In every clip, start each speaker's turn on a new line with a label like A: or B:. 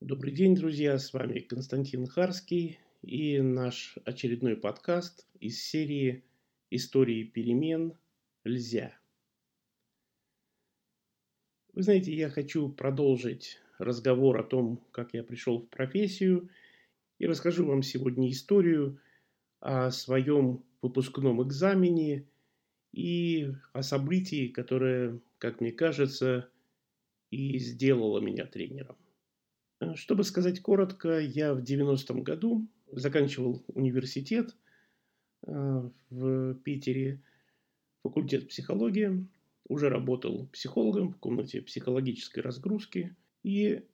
A: Добрый день, друзья! С вами Константин Харский и наш очередной подкаст из серии «Истории перемен. Льзя». Вы знаете, я хочу продолжить разговор о том, как я пришел в профессию, и расскажу вам сегодня историю о своем выпускном экзамене и о событии, которое, как мне кажется, и сделало меня тренером. Э, чтобы сказать коротко, я в 90-м году заканчивал университет э, в Питере, факультет психологии, уже работал психологом в комнате психологической разгрузки. И,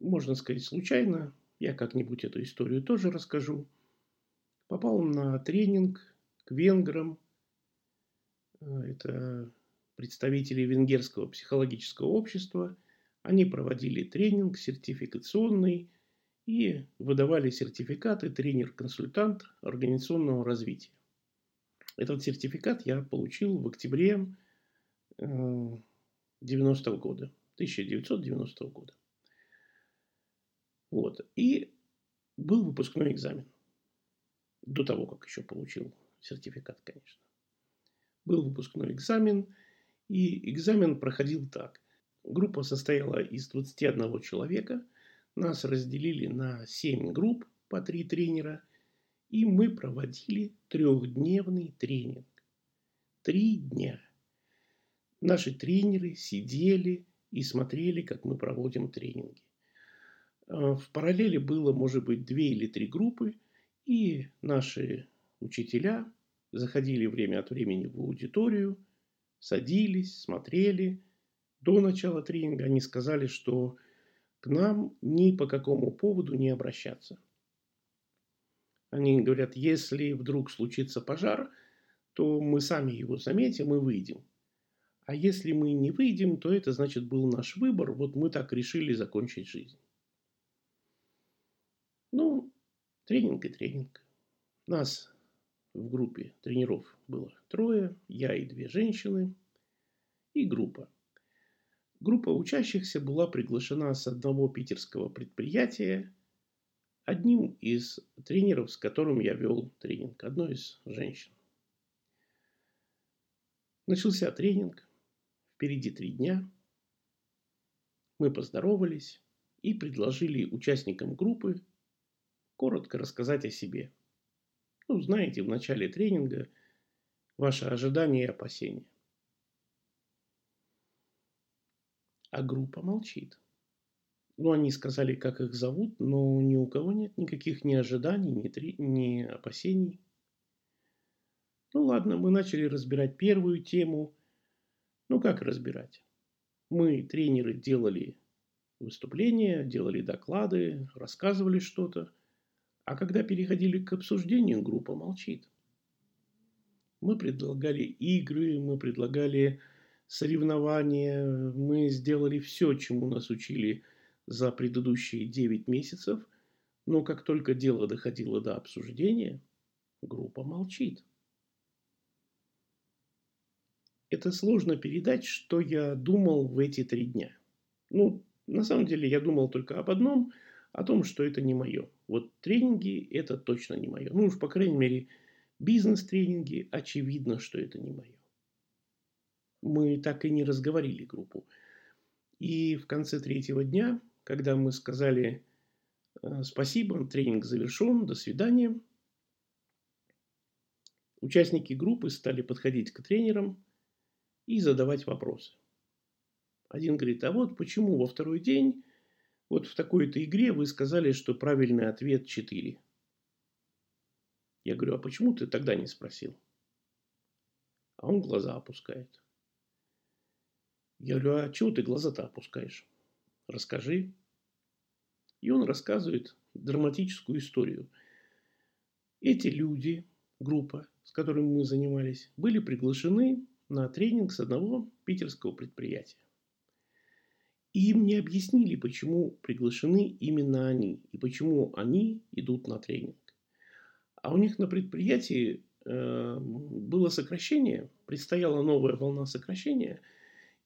A: можно сказать, случайно, я как-нибудь эту историю тоже расскажу, попал на тренинг к венграм. Э, это представители венгерского психологического общества – они проводили тренинг сертификационный и выдавали сертификаты тренер-консультант организационного развития. Этот сертификат я получил в октябре 90 -го года, 1990 -го года. Вот. И был выпускной экзамен. До того, как еще получил сертификат, конечно. Был выпускной экзамен, и экзамен проходил так. Группа состояла из 21 человека. Нас разделили на 7 групп по 3 тренера. И мы проводили трехдневный тренинг. Три дня. Наши тренеры сидели и смотрели, как мы проводим тренинги. А, в параллели было, может быть, две или три группы, и наши учителя заходили время от времени в аудиторию, садились, смотрели – до начала тренинга они сказали, что к нам ни по какому поводу не обращаться. Они говорят, если вдруг случится пожар, то мы сами его заметим и выйдем. А если мы не выйдем, то это значит был наш выбор. Вот мы так решили закончить жизнь. Ну, тренинг и тренинг. Нас в группе тренеров было трое, я и две женщины, и группа. Группа учащихся была приглашена с одного питерского предприятия одним из тренеров, с которым я вел тренинг, одной из женщин. Начался тренинг, впереди три дня. Мы поздоровались и предложили участникам группы коротко рассказать о себе. Ну, знаете, в начале тренинга ваши ожидания и опасения. А группа молчит. Ну, они сказали, как их зовут, но ни у кого нет никаких ни ожиданий, ни, три, ни опасений. Ну ладно, мы начали разбирать первую тему. Ну как разбирать? Мы, тренеры, делали выступления, делали доклады, рассказывали что-то. А когда переходили к обсуждению, группа молчит. Мы предлагали игры, мы предлагали соревнования. Мы сделали все, чему нас учили за предыдущие 9 месяцев. Но как только дело доходило до обсуждения, группа молчит. Это сложно передать, что я думал в эти три дня. Ну, на самом деле я думал только об одном, о том, что это не мое. Вот тренинги – это точно не мое. Ну уж, по крайней мере, бизнес-тренинги – очевидно, что это не мое мы так и не разговорили группу. И в конце третьего дня, когда мы сказали э, спасибо, тренинг завершен, до свидания, участники группы стали подходить к тренерам и задавать вопросы. Один говорит, а вот почему во второй день вот в такой-то игре вы сказали, что правильный ответ 4. Я говорю, а почему ты тогда не спросил? А он глаза опускает. Я говорю, а чего ты глаза-то опускаешь? Расскажи. И он рассказывает драматическую историю. Эти люди, группа, с которыми мы занимались, были приглашены на тренинг с одного питерского предприятия. И им не объяснили, почему приглашены именно они и почему они идут на тренинг. А у них на предприятии э, было сокращение, предстояла новая волна сокращения –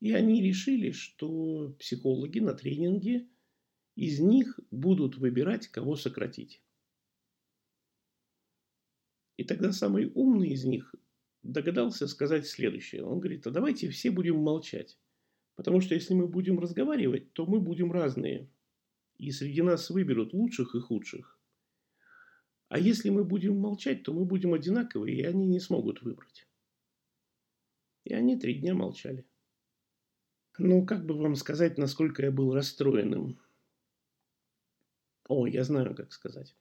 A: и они решили, что психологи на тренинге из них будут выбирать, кого сократить. И тогда самый умный из них догадался сказать следующее. Он говорит, а давайте все будем молчать. Потому что если мы будем разговаривать, то мы будем разные. И среди нас выберут лучших и худших. А если мы будем молчать, то мы будем одинаковые, и они не смогут выбрать. И они три дня молчали. Ну, как бы вам сказать, насколько я был расстроенным. О, я знаю, как сказать.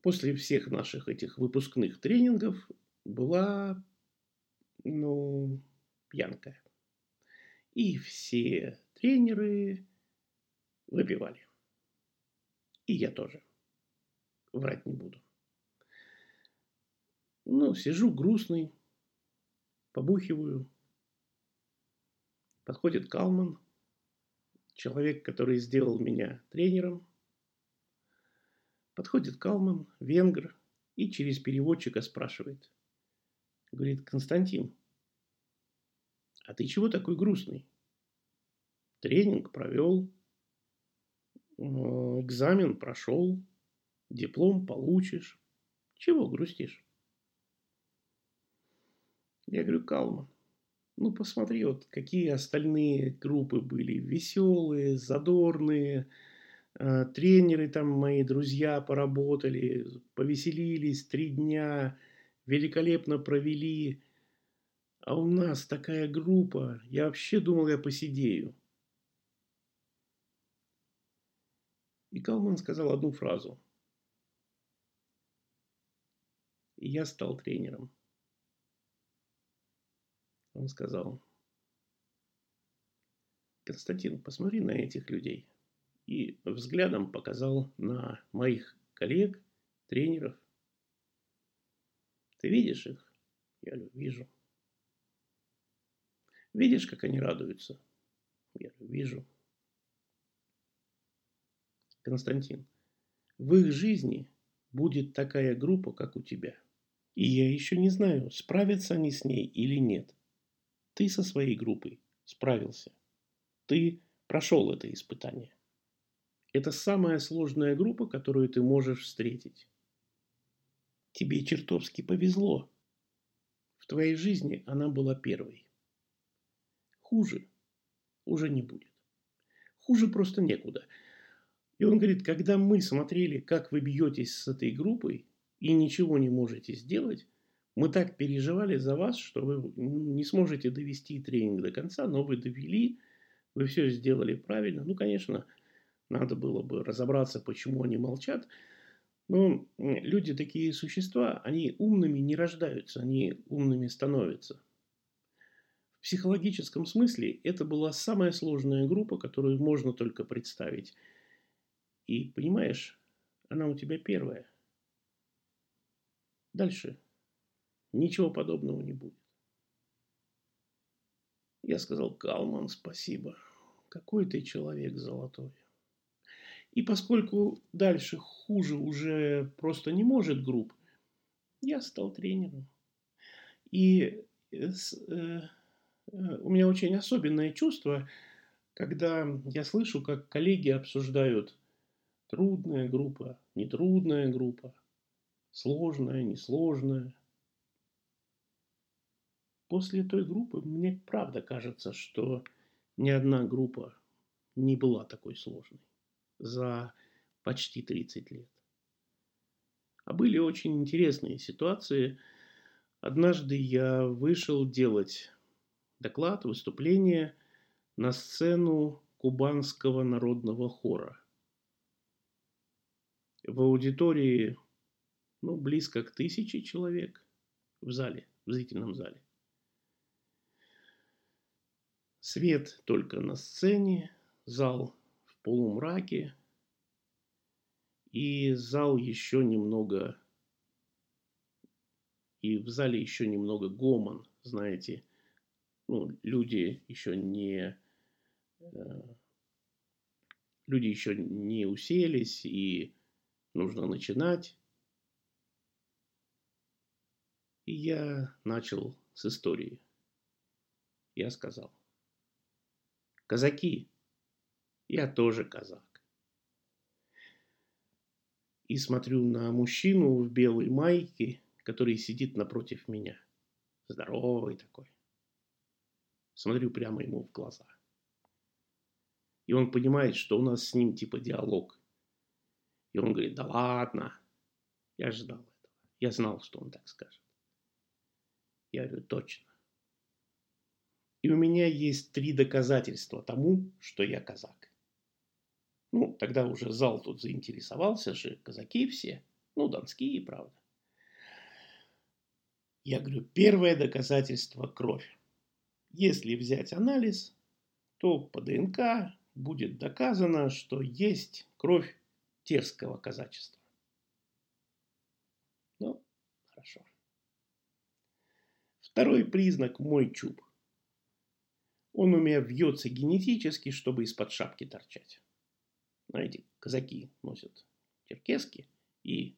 A: После всех наших этих выпускных тренингов была, ну, пьянка. И все тренеры выпивали. И я тоже. Врать не буду. Ну, сижу грустный, побухиваю. Подходит Калман, человек, который сделал меня тренером. Подходит Калман, венгр, и через переводчика спрашивает. Говорит, Константин, а ты чего такой грустный? Тренинг провел, э, экзамен прошел, диплом получишь. Чего грустишь? Я говорю, Калман, ну посмотри, вот какие остальные группы были. Веселые, задорные, э, тренеры там мои друзья поработали, повеселились три дня, великолепно провели. А у нас такая группа, я вообще думал, я посидею. И Калман сказал одну фразу. И я стал тренером. Он сказал, Константин, посмотри на этих людей. И взглядом показал на моих коллег, тренеров. Ты видишь их? Я говорю, вижу. Видишь, как они радуются? Я говорю, вижу. Константин, в их жизни будет такая группа, как у тебя. И я еще не знаю, справятся они с ней или нет. Ты со своей группой справился. Ты прошел это испытание. Это самая сложная группа, которую ты можешь встретить. Тебе чертовски повезло. В твоей жизни она была первой. Хуже уже не будет. Хуже просто некуда. И он говорит, когда мы смотрели, как вы бьетесь с этой группой и ничего не можете сделать, мы так переживали за вас, что вы не сможете довести тренинг до конца, но вы довели, вы все сделали правильно. Ну, конечно, надо было бы разобраться, почему они молчат. Но люди такие существа, они умными не рождаются, они умными становятся. В психологическом смысле это была самая сложная группа, которую можно только представить. И понимаешь, она у тебя первая. Дальше ничего подобного не будет. Я сказал, Калман, спасибо. Какой ты человек золотой. И поскольку дальше хуже уже просто не может групп, я стал тренером. И э, э, у меня очень особенное чувство, когда я слышу, как коллеги обсуждают трудная группа, нетрудная группа, сложная, несложная. После той группы мне правда кажется, что ни одна группа не была такой сложной за почти 30 лет. А были очень интересные ситуации. Однажды я вышел делать доклад, выступление на сцену Кубанского народного хора. В аудитории ну, близко к тысяче человек в зале, в зрительном зале. Свет только на сцене, зал в полумраке, и зал еще немного, и в зале еще немного гомон, знаете, ну, люди еще не э, люди еще не уселись и нужно начинать. И я начал с истории. Я сказал, казаки, я тоже казак. и смотрю на мужчину в белой майке, который сидит напротив меня. Здоровый такой. Смотрю прямо ему в глаза. И он понимает, что у нас с ним типа диалог. И он говорит, да ладно, я ждал этого. Я знал, что он так скажет. Я говорю, точно. И у меня есть три доказательства тому, что я казак. Ну, тогда уже зал тут заинтересовался же, казаки все. Ну, донские, правда. Я говорю, первое доказательство – кровь. Если взять анализ, то по ДНК будет доказано, что есть кровь терского казачества. Ну, хорошо. Второй признак – мой чуб. Он у меня вьется генетически, чтобы из-под шапки торчать. Знаете, казаки носят черкески, и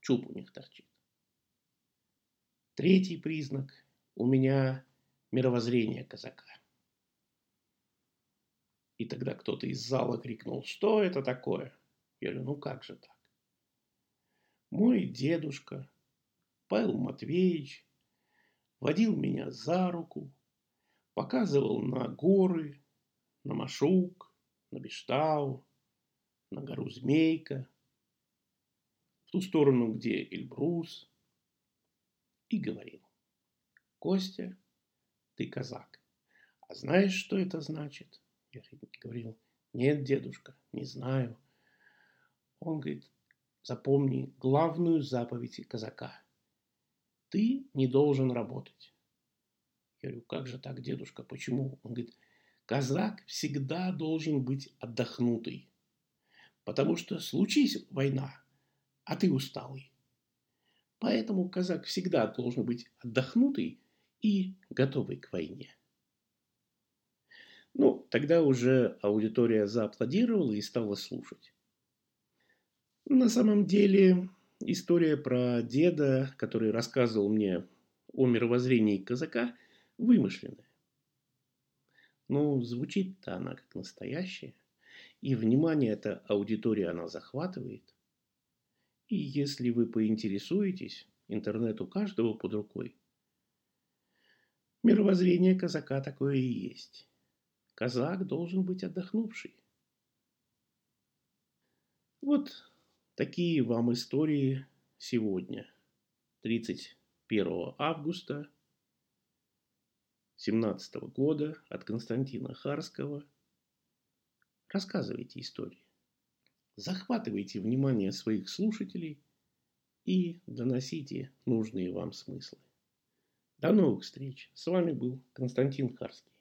A: чуб у них торчит. Третий признак – у меня мировоззрение казака. И тогда кто-то из зала крикнул, что это такое? Я говорю, ну как же так? Мой дедушка, Павел Матвеевич, водил меня за руку, показывал на горы, на Машук, на Бештау, на гору Змейка, в ту сторону, где Эльбрус, и говорил, Костя, ты казак. А знаешь, что это значит? Я говорил, нет, дедушка, не знаю. Он говорит, запомни главную заповедь казака. Ты не должен работать. Я говорю, как же так, дедушка, почему? Он говорит, казак всегда должен быть отдохнутый. Потому что случись война, а ты усталый. Поэтому казак всегда должен быть отдохнутый и готовый к войне. Ну, тогда уже аудитория зааплодировала и стала слушать. На самом деле, история про деда, который рассказывал мне о мировоззрении казака, вымышленная. Но звучит-то она как настоящая. И внимание эта аудитория она захватывает. И если вы поинтересуетесь, интернет у каждого под рукой. Мировоззрение казака такое и есть. Казак должен быть отдохнувший. Вот такие вам истории сегодня, 31 августа 17 года от Константина Харского – Рассказывайте истории. Захватывайте внимание своих слушателей и доносите нужные вам смыслы. До новых встреч. С вами был Константин Харский.